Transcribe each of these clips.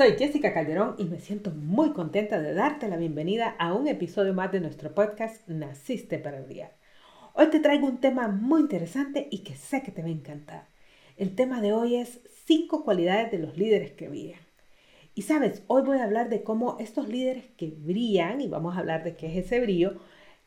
Soy Jessica Calderón y me siento muy contenta de darte la bienvenida a un episodio más de nuestro podcast Naciste para Brillar. Hoy te traigo un tema muy interesante y que sé que te va a encantar. El tema de hoy es 5 cualidades de los líderes que brillan. Y sabes, hoy voy a hablar de cómo estos líderes que brillan, y vamos a hablar de qué es ese brillo,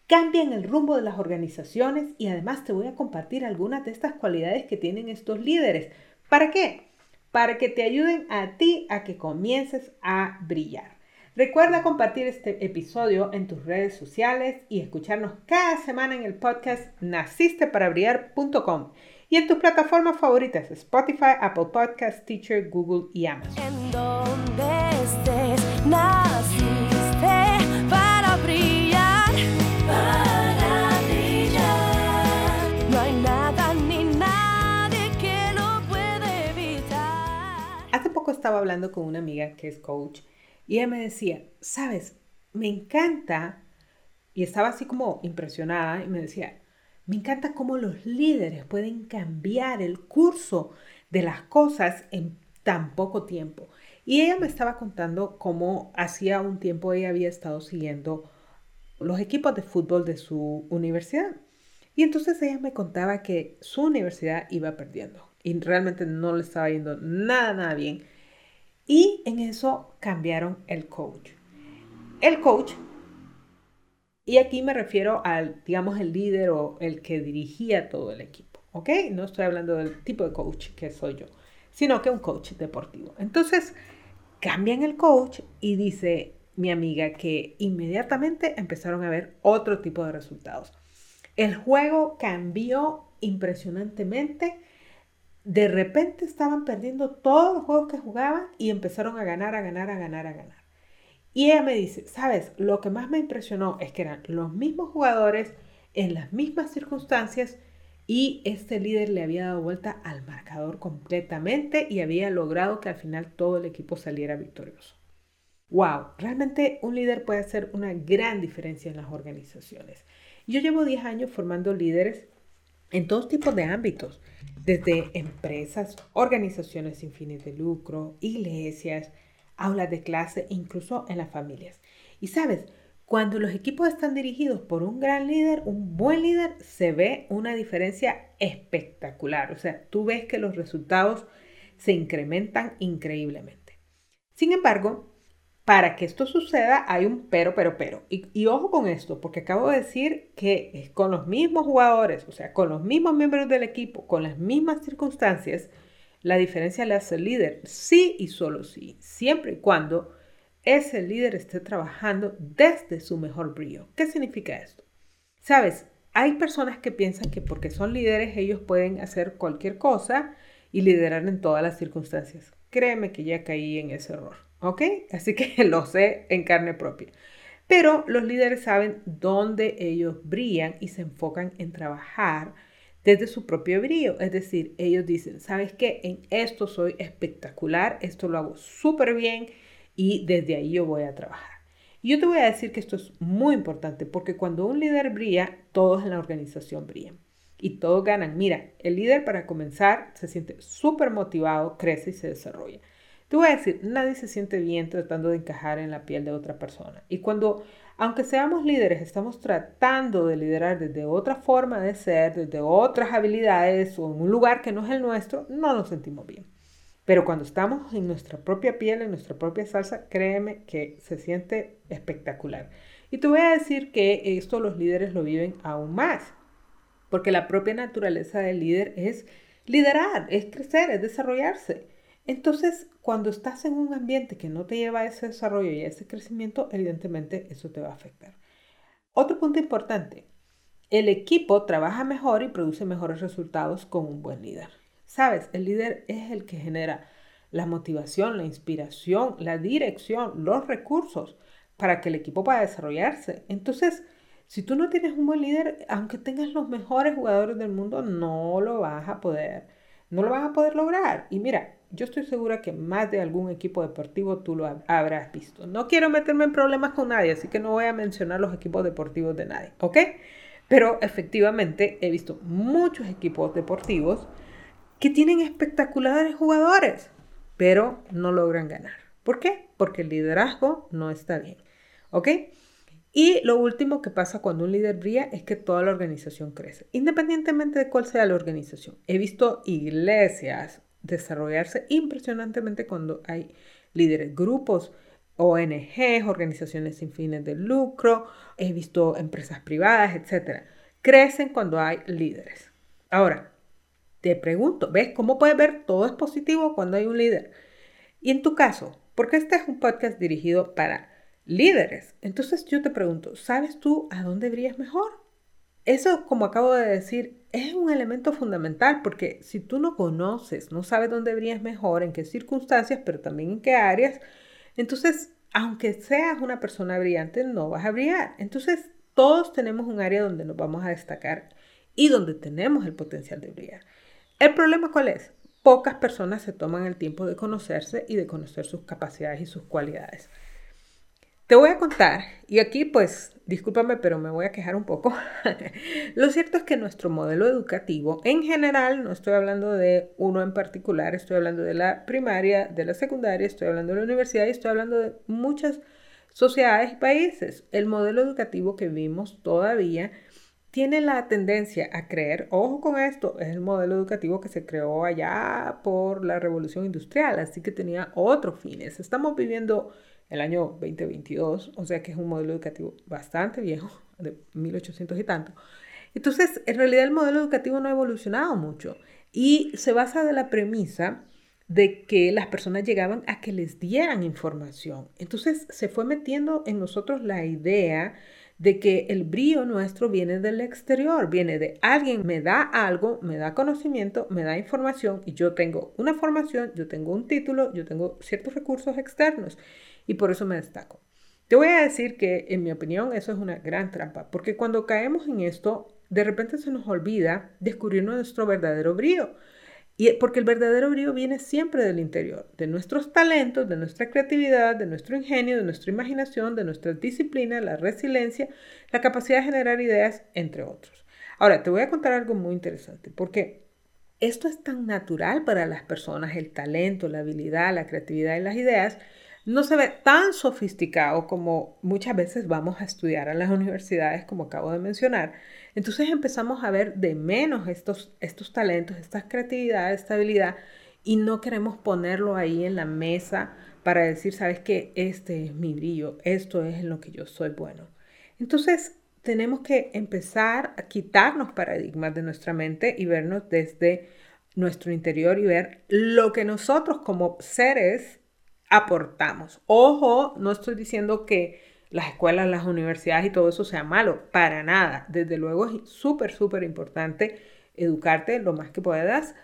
cambian el rumbo de las organizaciones y además te voy a compartir algunas de estas cualidades que tienen estos líderes. ¿Para qué? Para que te ayuden a ti a que comiences a brillar. Recuerda compartir este episodio en tus redes sociales y escucharnos cada semana en el podcast nacisteparabrillar.com y en tus plataformas favoritas Spotify, Apple Podcasts, Teacher, Google y Amazon. Estaba hablando con una amiga que es coach y ella me decía, sabes, me encanta, y estaba así como impresionada y me decía, me encanta cómo los líderes pueden cambiar el curso de las cosas en tan poco tiempo. Y ella me estaba contando cómo hacía un tiempo ella había estado siguiendo los equipos de fútbol de su universidad. Y entonces ella me contaba que su universidad iba perdiendo y realmente no le estaba yendo nada, nada bien. Y en eso cambiaron el coach. El coach y aquí me refiero al, digamos, el líder o el que dirigía todo el equipo, ¿ok? No estoy hablando del tipo de coach que soy yo, sino que un coach deportivo. Entonces, cambian el coach y dice mi amiga que inmediatamente empezaron a ver otro tipo de resultados. El juego cambió impresionantemente. De repente estaban perdiendo todos los juegos que jugaban y empezaron a ganar, a ganar, a ganar, a ganar. Y ella me dice, sabes, lo que más me impresionó es que eran los mismos jugadores en las mismas circunstancias y este líder le había dado vuelta al marcador completamente y había logrado que al final todo el equipo saliera victorioso. ¡Wow! Realmente un líder puede hacer una gran diferencia en las organizaciones. Yo llevo 10 años formando líderes en todos tipos de ámbitos, desde empresas, organizaciones sin fines de lucro, iglesias, aulas de clase, incluso en las familias. Y sabes, cuando los equipos están dirigidos por un gran líder, un buen líder, se ve una diferencia espectacular. O sea, tú ves que los resultados se incrementan increíblemente. Sin embargo, para que esto suceda hay un pero, pero, pero. Y, ojo con esto, porque acabo de decir que con los mismos jugadores, o sea, con los mismos miembros del equipo, con las mismas circunstancias, la diferencia la hace el líder, sí y solo sí, siempre y cuando ese líder esté trabajando desde su mejor brillo. ¿Qué significa esto? Sabes, hay personas que piensan que porque son líderes ellos pueden hacer cualquier cosa y liderar en todas las circunstancias. Créeme que ya caí en ese error, ¿ok? Así que lo sé en carne propia. Pero los líderes saben dónde ellos brillan y se enfocan en trabajar desde su propio brillo. Es decir, ellos dicen, ¿sabes qué? En esto soy espectacular, esto lo hago súper bien y desde ahí yo voy a trabajar. Y yo te voy a decir que esto es muy importante porque cuando un líder brilla, todos en la organización brillan y todos ganan. Mira, el líder para comenzar se siente súper motivado, crece y se desarrolla. Te voy a decir, nadie se siente bien tratando de encajar en la piel de otra persona. Y cuando aunque seamos líderes, estamos tratando de liderar desde otra forma de ser, desde otras habilidades o en un lugar que no es el nuestro, no nos sentimos bien. Pero cuando estamos en nuestra propia piel, en nuestra propia salsa, créeme que se siente espectacular. Y te voy a decir que esto los líderes lo viven aún más, porque la propia naturaleza del líder es liderar, es crecer, es desarrollarse. Entonces, cuando estás en un ambiente que no te lleva a ese desarrollo y a ese crecimiento, evidentemente eso te va a afectar. Otro punto importante, el equipo trabaja mejor y produce mejores resultados con un buen líder. Sabes, el líder es el que genera la motivación, la inspiración, la dirección, los recursos para que el equipo pueda desarrollarse. Entonces, si tú no tienes un buen líder, aunque tengas los mejores jugadores del mundo, no lo vas a poder, no lo vas a poder lograr. Y mira, yo estoy segura que más de algún equipo deportivo tú lo habrás visto. No quiero meterme en problemas con nadie, así que no voy a mencionar los equipos deportivos de nadie, ¿ok? Pero efectivamente he visto muchos equipos deportivos que tienen espectaculares jugadores, pero no logran ganar. ¿Por qué? Porque el liderazgo no está bien. ¿Ok? Y lo último que pasa cuando un líder brilla es que toda la organización crece, independientemente de cuál sea la organización. He visto iglesias desarrollarse impresionantemente cuando hay líderes, grupos, ONGs, organizaciones sin fines de lucro, he visto empresas privadas, etc. Crecen cuando hay líderes. Ahora, te pregunto, ¿ves cómo puedes ver todo es positivo cuando hay un líder? Y en tu caso, porque este es un podcast dirigido para líderes, entonces yo te pregunto, ¿sabes tú a dónde brillas mejor? Eso, como acabo de decir, es un elemento fundamental porque si tú no conoces, no sabes dónde brillas mejor, en qué circunstancias, pero también en qué áreas, entonces, aunque seas una persona brillante, no vas a brillar. Entonces, todos tenemos un área donde nos vamos a destacar y donde tenemos el potencial de brillar. ¿El problema cuál es? Pocas personas se toman el tiempo de conocerse y de conocer sus capacidades y sus cualidades. Te voy a contar, y aquí pues, discúlpame, pero me voy a quejar un poco. Lo cierto es que nuestro modelo educativo, en general, no estoy hablando de uno en particular, estoy hablando de la primaria, de la secundaria, estoy hablando de la universidad y estoy hablando de muchas sociedades y países. El modelo educativo que vimos todavía tiene la tendencia a creer, ojo con esto, es el modelo educativo que se creó allá por la revolución industrial, así que tenía otros fines. Estamos viviendo el año 2022, o sea que es un modelo educativo bastante viejo, de 1800 y tanto. Entonces, en realidad el modelo educativo no ha evolucionado mucho y se basa de la premisa de que las personas llegaban a que les dieran información. Entonces se fue metiendo en nosotros la idea de que el brillo nuestro viene del exterior, viene de alguien me da algo, me da conocimiento, me da información y yo tengo una formación, yo tengo un título, yo tengo ciertos recursos externos y por eso me destaco. Te voy a decir que, en mi opinión, eso es una gran trampa, porque cuando caemos en esto, de repente se nos olvida descubrir nuestro verdadero brillo. Y porque el verdadero brillo viene siempre del interior, de nuestros talentos, de nuestra creatividad, de nuestro ingenio, de nuestra imaginación, de nuestra disciplina, la resiliencia, la capacidad de generar ideas, entre otros. Ahora, te voy a contar algo muy interesante, porque esto es tan natural para las personas, el talento, la habilidad, la creatividad y las ideas, no se ve tan sofisticado como muchas veces vamos a estudiar a las universidades, como acabo de mencionar. Entonces empezamos a ver de menos estos, estos talentos, esta creatividad, esta habilidad, y no queremos ponerlo ahí en la mesa para decir, sabes que este es mi brillo, esto es en lo que yo soy bueno. Entonces tenemos que empezar a quitarnos paradigmas de nuestra mente y vernos desde nuestro interior y ver lo que nosotros como seres aportamos. Ojo, no estoy diciendo que las escuelas, las universidades y todo eso sea malo, para nada. Desde luego es súper, súper importante educarte lo más que puedas,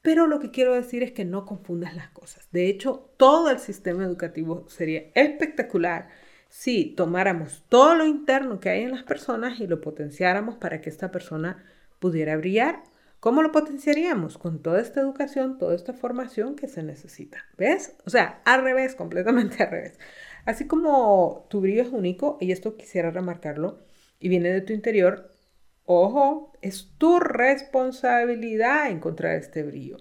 pero lo que quiero decir es que no confundas las cosas. De hecho, todo el sistema educativo sería espectacular si tomáramos todo lo interno que hay en las personas y lo potenciáramos para que esta persona pudiera brillar ¿Cómo lo potenciaríamos? Con toda esta educación, toda esta formación que se necesita. ¿Ves? O sea, al revés, completamente al revés. Así como tu brillo es único, y esto quisiera remarcarlo, y viene de tu interior, ojo, es tu responsabilidad encontrar este brillo.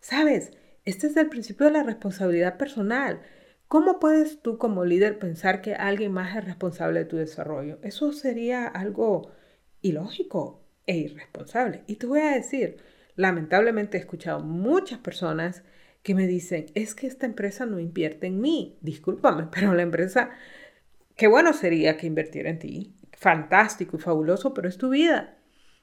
¿Sabes? Este es el principio de la responsabilidad personal. ¿Cómo puedes tú como líder pensar que alguien más es responsable de tu desarrollo? Eso sería algo ilógico e irresponsable. Y te voy a decir, lamentablemente he escuchado muchas personas que me dicen, es que esta empresa no invierte en mí. Discúlpame, pero la empresa, qué bueno sería que invirtiera en ti. Fantástico y fabuloso, pero es tu vida.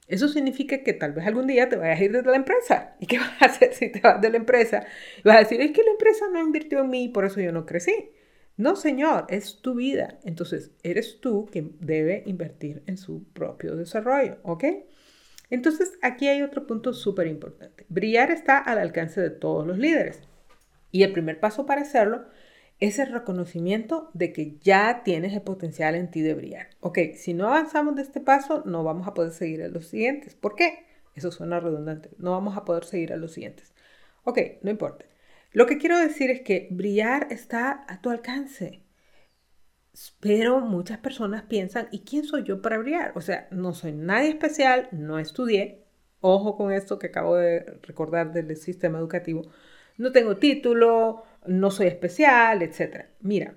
Eso significa que tal vez algún día te vayas a ir de la empresa. ¿Y qué vas a hacer si te vas de la empresa? vas a decir, es que la empresa no invirtió en mí, por eso yo no crecí. No, señor, es tu vida. Entonces, eres tú quien debe invertir en su propio desarrollo, ¿ok? Entonces, aquí hay otro punto súper importante. Brillar está al alcance de todos los líderes. Y el primer paso para hacerlo es el reconocimiento de que ya tienes el potencial en ti de brillar. Ok, si no avanzamos de este paso, no vamos a poder seguir a los siguientes. ¿Por qué? Eso suena redundante. No vamos a poder seguir a los siguientes. Ok, no importa. Lo que quiero decir es que brillar está a tu alcance. Pero muchas personas piensan, ¿y quién soy yo para brillar? O sea, no soy nadie especial, no estudié. Ojo con esto que acabo de recordar del sistema educativo. No tengo título, no soy especial, etc. Mira,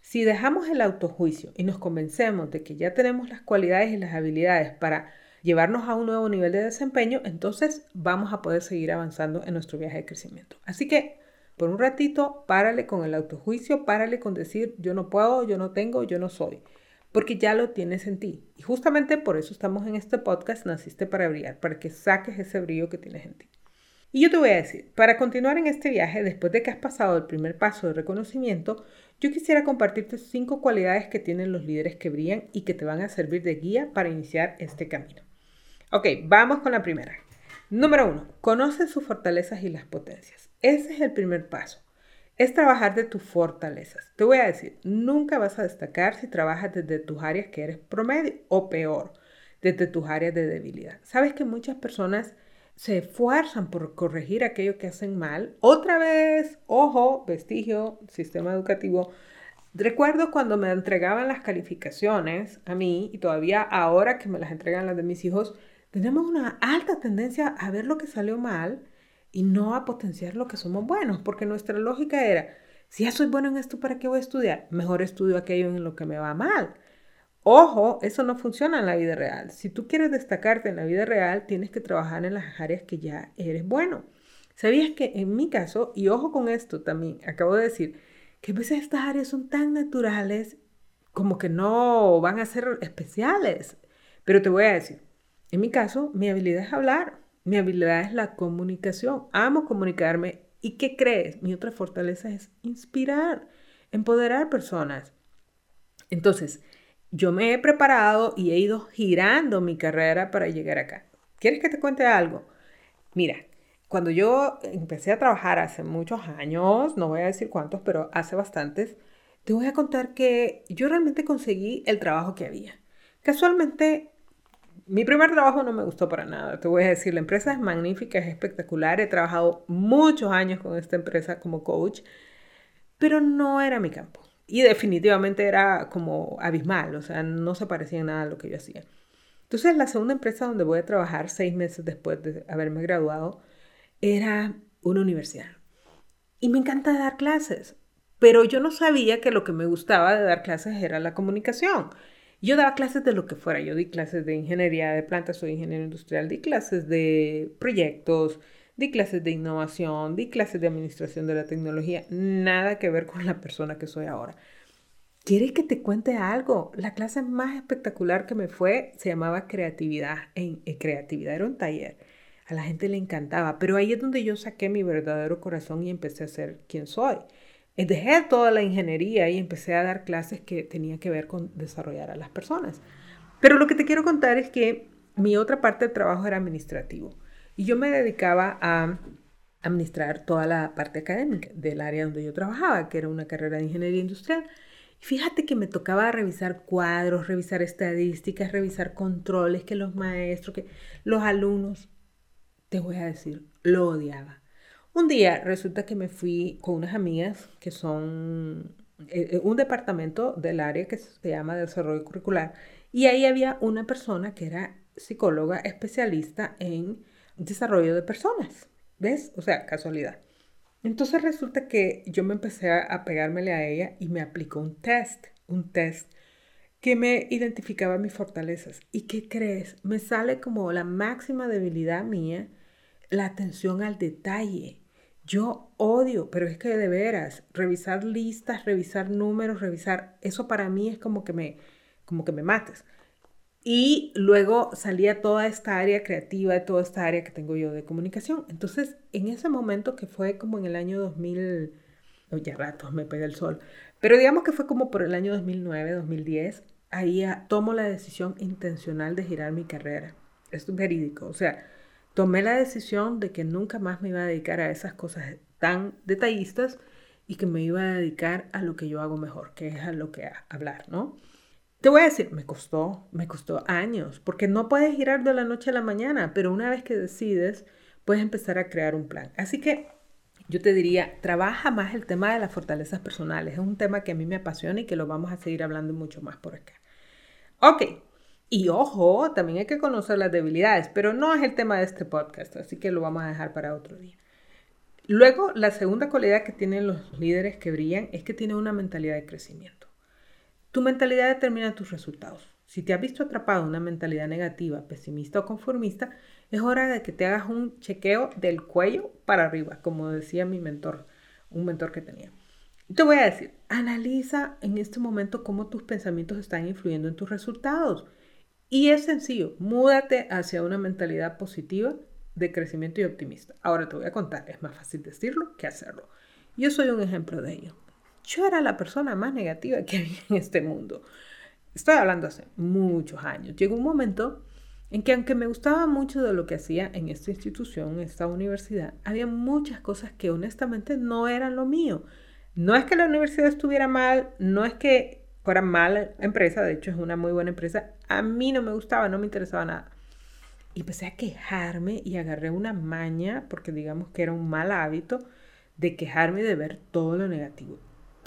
si dejamos el autojuicio y nos convencemos de que ya tenemos las cualidades y las habilidades para llevarnos a un nuevo nivel de desempeño, entonces vamos a poder seguir avanzando en nuestro viaje de crecimiento. Así que por un ratito, párale con el autojuicio, párale con decir yo no puedo, yo no tengo, yo no soy, porque ya lo tienes en ti. Y justamente por eso estamos en este podcast, naciste para brillar, para que saques ese brillo que tienes en ti. Y yo te voy a decir, para continuar en este viaje, después de que has pasado el primer paso de reconocimiento, yo quisiera compartirte cinco cualidades que tienen los líderes que brillan y que te van a servir de guía para iniciar este camino. Ok, vamos con la primera. Número uno, conoce sus fortalezas y las potencias. Ese es el primer paso. Es trabajar de tus fortalezas. Te voy a decir, nunca vas a destacar si trabajas desde tus áreas que eres promedio o peor, desde tus áreas de debilidad. Sabes que muchas personas se esfuerzan por corregir aquello que hacen mal. Otra vez, ojo, vestigio, sistema educativo. Recuerdo cuando me entregaban las calificaciones a mí y todavía ahora que me las entregan las de mis hijos, tenemos una alta tendencia a ver lo que salió mal y no a potenciar lo que somos buenos, porque nuestra lógica era, si ya soy bueno en esto, ¿para qué voy a estudiar? Mejor estudio aquello en lo que me va mal. Ojo, eso no funciona en la vida real. Si tú quieres destacarte en la vida real, tienes que trabajar en las áreas que ya eres bueno. ¿Sabías que en mi caso, y ojo con esto también, acabo de decir, que a veces estas áreas son tan naturales como que no van a ser especiales? Pero te voy a decir, en mi caso, mi habilidad es hablar. Mi habilidad es la comunicación. Amo comunicarme. ¿Y qué crees? Mi otra fortaleza es inspirar, empoderar personas. Entonces, yo me he preparado y he ido girando mi carrera para llegar acá. ¿Quieres que te cuente algo? Mira, cuando yo empecé a trabajar hace muchos años, no voy a decir cuántos, pero hace bastantes, te voy a contar que yo realmente conseguí el trabajo que había. Casualmente mi primer trabajo no me gustó para nada, te voy a decir, la empresa es magnífica, es espectacular, he trabajado muchos años con esta empresa como coach, pero no era mi campo. Y definitivamente era como abismal, o sea, no se parecía en nada a lo que yo hacía. Entonces, la segunda empresa donde voy a trabajar seis meses después de haberme graduado era una universidad. Y me encanta dar clases, pero yo no sabía que lo que me gustaba de dar clases era la comunicación. Yo daba clases de lo que fuera, yo di clases de ingeniería de plantas, soy ingeniero industrial, di clases de proyectos, di clases de innovación, di clases de administración de la tecnología, nada que ver con la persona que soy ahora. ¿Quieres que te cuente algo? La clase más espectacular que me fue se llamaba creatividad. En, en creatividad era un taller. A la gente le encantaba, pero ahí es donde yo saqué mi verdadero corazón y empecé a ser quien soy. Eh, dejé toda la ingeniería y empecé a dar clases que tenía que ver con desarrollar a las personas. Pero lo que te quiero contar es que mi otra parte del trabajo era administrativo y yo me dedicaba a administrar toda la parte académica del área donde yo trabajaba, que era una carrera de ingeniería industrial. Y fíjate que me tocaba revisar cuadros, revisar estadísticas, revisar controles, que los maestros, que los alumnos, te voy a decir, lo odiaba. Un día resulta que me fui con unas amigas que son eh, eh, un departamento del área que se llama desarrollo curricular y ahí había una persona que era psicóloga especialista en desarrollo de personas. ¿Ves? O sea, casualidad. Entonces resulta que yo me empecé a pegármele a ella y me aplicó un test, un test que me identificaba mis fortalezas. ¿Y qué crees? Me sale como la máxima debilidad mía, la atención al detalle. Yo odio, pero es que de veras, revisar listas, revisar números, revisar, eso para mí es como que me, como que me mates. Y luego salía toda esta área creativa, toda esta área que tengo yo de comunicación. Entonces, en ese momento que fue como en el año 2000, ya ratos me pega el sol, pero digamos que fue como por el año 2009, 2010, ahí tomo la decisión intencional de girar mi carrera. Esto es verídico, o sea, tomé la decisión de que nunca más me iba a dedicar a esas cosas tan detallistas y que me iba a dedicar a lo que yo hago mejor, que es a lo que a hablar, ¿no? Te voy a decir, me costó, me costó años, porque no puedes girar de la noche a la mañana, pero una vez que decides, puedes empezar a crear un plan. Así que yo te diría, trabaja más el tema de las fortalezas personales. Es un tema que a mí me apasiona y que lo vamos a seguir hablando mucho más por acá. Ok, y ojo, también hay que conocer las debilidades, pero no es el tema de este podcast, así que lo vamos a dejar para otro día. Luego, la segunda cualidad que tienen los líderes que brillan es que tienen una mentalidad de crecimiento. Tu mentalidad determina tus resultados. Si te has visto atrapado en una mentalidad negativa, pesimista o conformista, es hora de que te hagas un chequeo del cuello para arriba, como decía mi mentor, un mentor que tenía. Te voy a decir, analiza en este momento cómo tus pensamientos están influyendo en tus resultados. Y es sencillo, múdate hacia una mentalidad positiva de crecimiento y optimista. Ahora te voy a contar, es más fácil decirlo que hacerlo. Yo soy un ejemplo de ello. Yo era la persona más negativa que había en este mundo. Estoy hablando hace muchos años. Llegó un momento en que aunque me gustaba mucho de lo que hacía en esta institución, en esta universidad, había muchas cosas que honestamente no eran lo mío. No es que la universidad estuviera mal, no es que fuera mala empresa, de hecho es una muy buena empresa, a mí no me gustaba, no me interesaba nada. Y empecé a quejarme y agarré una maña, porque digamos que era un mal hábito, de quejarme de ver todo lo negativo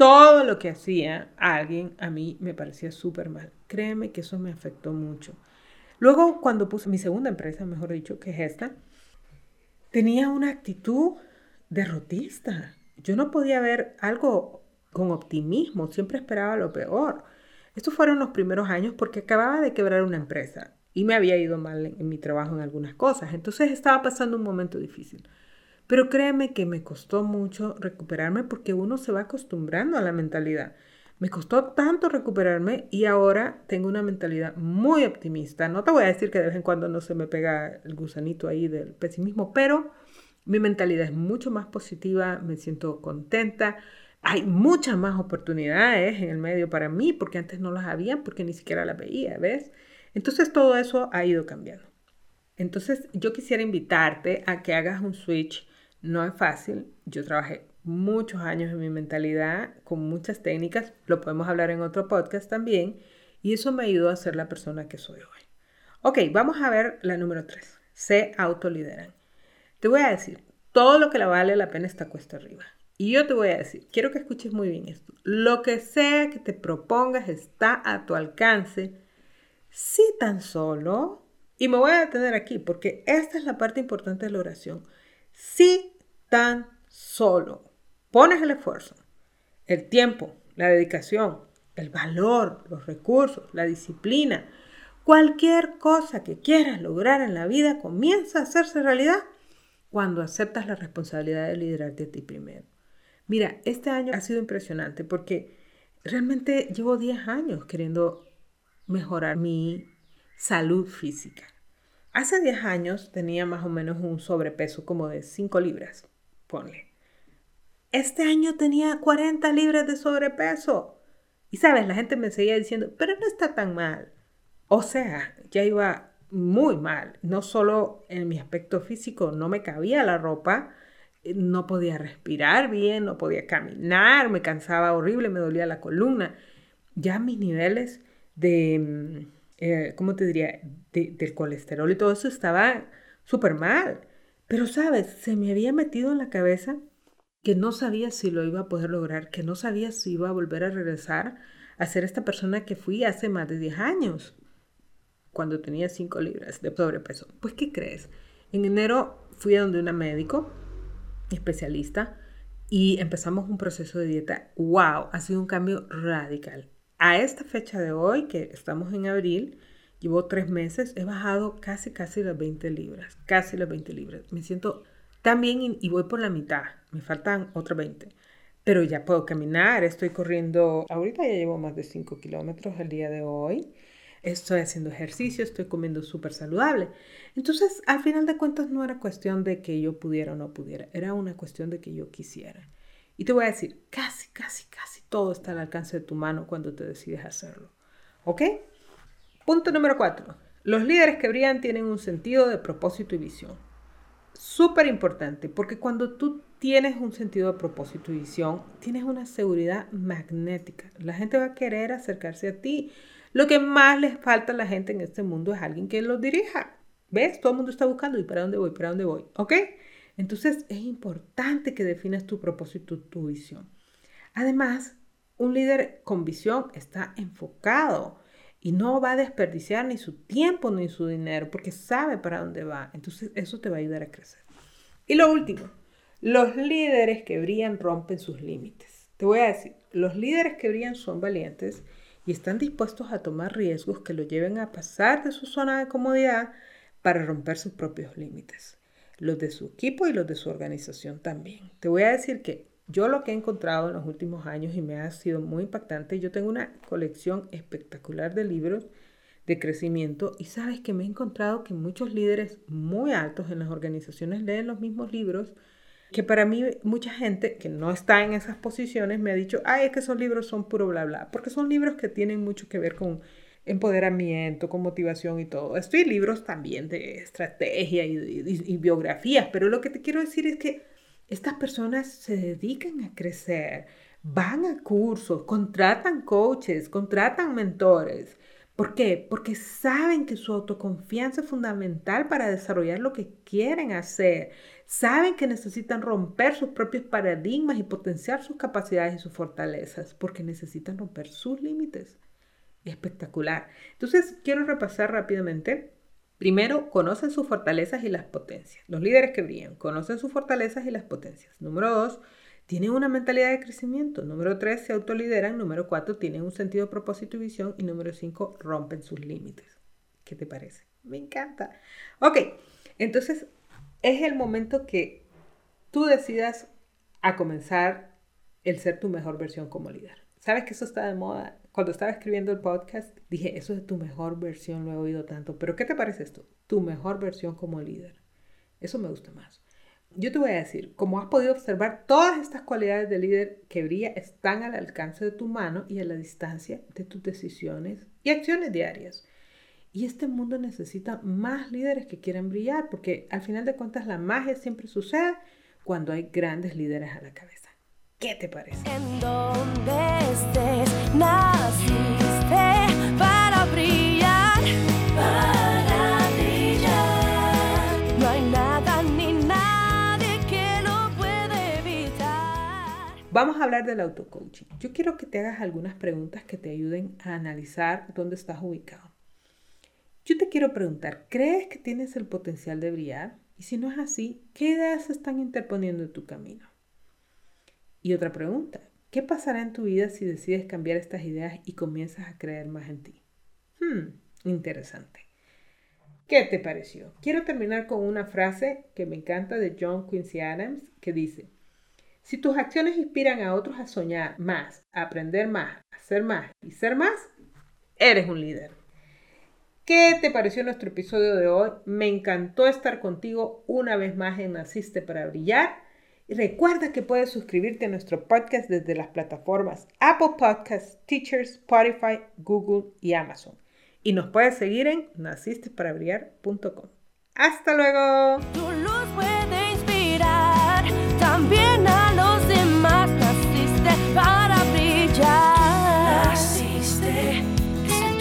todo lo que hacía alguien a mí me parecía súper mal. Créeme que eso me afectó mucho. Luego, cuando puse mi segunda empresa, mejor dicho, que es esta, tenía una actitud derrotista. Yo no podía ver algo con optimismo, siempre esperaba lo peor. Estos fueron los primeros años porque acababa de quebrar una empresa y me había ido mal en, mi trabajo en algunas cosas. Entonces estaba pasando un momento difícil. Pero créeme que me costó mucho recuperarme porque uno se va acostumbrando a la mentalidad. Me costó tanto recuperarme y ahora tengo una mentalidad muy optimista. No te voy a decir que de vez en cuando no se me pega el gusanito ahí del pesimismo, pero mi mentalidad es mucho más positiva, me siento contenta. Hay muchas más oportunidades en el medio para mí porque antes no las había porque ni siquiera las veía, ¿ves? Entonces todo eso ha ido cambiando. Entonces yo quisiera invitarte a que hagas un switch no es fácil. Yo trabajé muchos años en mi mentalidad con muchas técnicas. Lo podemos hablar en otro podcast también. Y eso me ayudó a ser la persona que soy hoy. Ok, vamos a ver la número 3. Se autolideran. Te voy a decir, todo lo que la vale la pena está cuesta arriba. Y yo te voy a decir, quiero que escuches muy bien esto. Lo que sea que te propongas está a tu alcance. Si tan solo, y me voy a detener aquí porque esta es la parte importante de la oración. Si tan solo pones el esfuerzo, el tiempo, la dedicación, el valor, los recursos, la disciplina, cualquier cosa que quieras lograr en la vida comienza a hacerse realidad cuando aceptas la responsabilidad de liderarte a ti primero. Mira, este año ha sido impresionante porque realmente llevo 10 años queriendo mejorar mi salud física. Hace 10 años tenía más o menos un sobrepeso como de 5 libras, ponle. Este año tenía 40 libras de sobrepeso. Y sabes, la gente me seguía diciendo, pero no está tan mal. O sea, ya iba muy mal. No solo en mi aspecto físico, no me cabía la ropa, no podía respirar bien, no podía caminar, me cansaba horrible, me dolía la columna. Ya mis niveles de mm, eh, ¿cómo te diría? del colesterol y todo eso estaba súper mal. Pero, ¿sabes? Se me había metido en la cabeza que no sabía si lo iba a poder lograr, que no sabía si iba a volver a regresar a ser esta persona que fui hace más de 10 años, cuando tenía 5 libras de sobrepeso. Pues, ¿qué crees? En enero fui a donde una médico especialista y empezamos un proceso de dieta. ¡Wow! Ha sido un cambio radical a esta fecha de hoy, que estamos en abril, llevo tres meses, he bajado casi, casi las 20 libras, casi las 20 libras. Me siento tan bien y, voy por la mitad, me faltan otras 20. Pero ya puedo caminar, estoy corriendo, ahorita ya llevo más de 5 kilómetros el día de hoy. Estoy haciendo ejercicio, estoy comiendo súper saludable. Entonces, al final de cuentas, no era cuestión de que yo pudiera o no pudiera, era una cuestión de que yo quisiera. Y te voy a decir, casi, casi, casi todo está al alcance de tu mano cuando te decides hacerlo. ¿Ok? Punto número cuatro. Los líderes que brillan tienen un sentido de propósito y visión. Súper importante, porque cuando tú tienes un sentido de propósito y visión, tienes una seguridad magnética. La gente va a querer acercarse a ti. Lo que más les falta a la gente en este mundo es alguien que los dirija. ¿Ves? Todo el mundo está buscando y para dónde voy, para dónde voy. ¿Ok? Entonces es importante que definas tu propósito, tu visión. Además, un líder con visión está enfocado y no va a desperdiciar ni su tiempo ni su dinero porque sabe para dónde va. Entonces eso te va a ayudar a crecer. Y lo último, los líderes que brillan rompen sus límites. Te voy a decir, los líderes que brillan son valientes y están dispuestos a tomar riesgos que lo lleven a pasar de su zona de comodidad para romper sus propios límites. Los de su equipo y los de su organización también. Te voy a decir que yo lo que he encontrado en los últimos años y me ha sido muy impactante, yo tengo una colección espectacular de libros de crecimiento y sabes que me he encontrado que muchos líderes muy altos en las organizaciones leen los mismos libros que para mí mucha gente que no está en esas posiciones me ha dicho, ay, es que esos libros son puro bla bla, porque son libros que tienen mucho que ver con empoderamiento, con motivación y todo. Estoy libros también de estrategia y, y biografías, pero lo que te quiero decir es que estas personas se dedican a crecer, van a cursos, contratan coaches, contratan mentores. ¿Por qué? Porque saben que su autoconfianza es fundamental para desarrollar lo que quieren hacer. Saben que necesitan romper sus propios paradigmas y potenciar sus capacidades y sus fortalezas, porque necesitan romper sus límites. Espectacular. Entonces, quiero repasar rápidamente Primero, conocen sus fortalezas y las potencias. Los líderes que brillan conocen sus fortalezas y las potencias. Número dos, tienen una mentalidad de crecimiento. Número tres, se autolideran. Número cuatro, tienen un sentido de propósito y visión. Y número cinco, rompen sus límites. ¿Qué te parece? Me encanta. Ok, entonces es el momento que tú decidas a comenzar el ser tu mejor versión como líder. ¿Sabes que eso está de moda? cuando estaba escribiendo el podcast, dije, eso es tu mejor versión, lo he oído tanto. Pero ¿qué te parece esto? Tu mejor versión como líder. Eso me gusta más. Yo te voy a decir, como has podido observar, todas estas cualidades de líder que brilla están al alcance de tu mano y a la distancia de tus decisiones y acciones diarias. Y este mundo necesita más líderes que quieran brillar, porque al final de cuentas la magia siempre sucede cuando hay grandes líderes a la cabeza. ¿Qué te parece? En donde estés, naciste para brillar, para brillar. No hay nada ni nadie que lo puede evitar. Vamos a hablar del autocoaching. Yo quiero que te hagas algunas preguntas que te ayuden a analizar dónde estás ubicado. Yo te quiero preguntar, ¿crees que tienes el potencial de brillar? Y si no es así, ¿qué ideas están interponiendo en tu camino? Y otra pregunta, ¿qué pasará en tu vida si decides cambiar estas ideas y comienzas a creer más en ti? Hmm, interesante. ¿Qué te pareció? Quiero terminar con una frase que me encanta de John Quincy Adams que dice, si tus acciones inspiran a otros a soñar más, a aprender más, a hacer más y ser más, eres un líder. ¿Qué te pareció nuestro episodio de hoy? Me encantó estar contigo una vez más en Naciste para Brillar. Y recuerda que puedes suscribirte a nuestro podcast desde las plataformas Apple Podcasts, Teachers, Spotify, Google y Amazon. Y nos puedes seguir en nacistesparabrillar.com. ¡Hasta luego!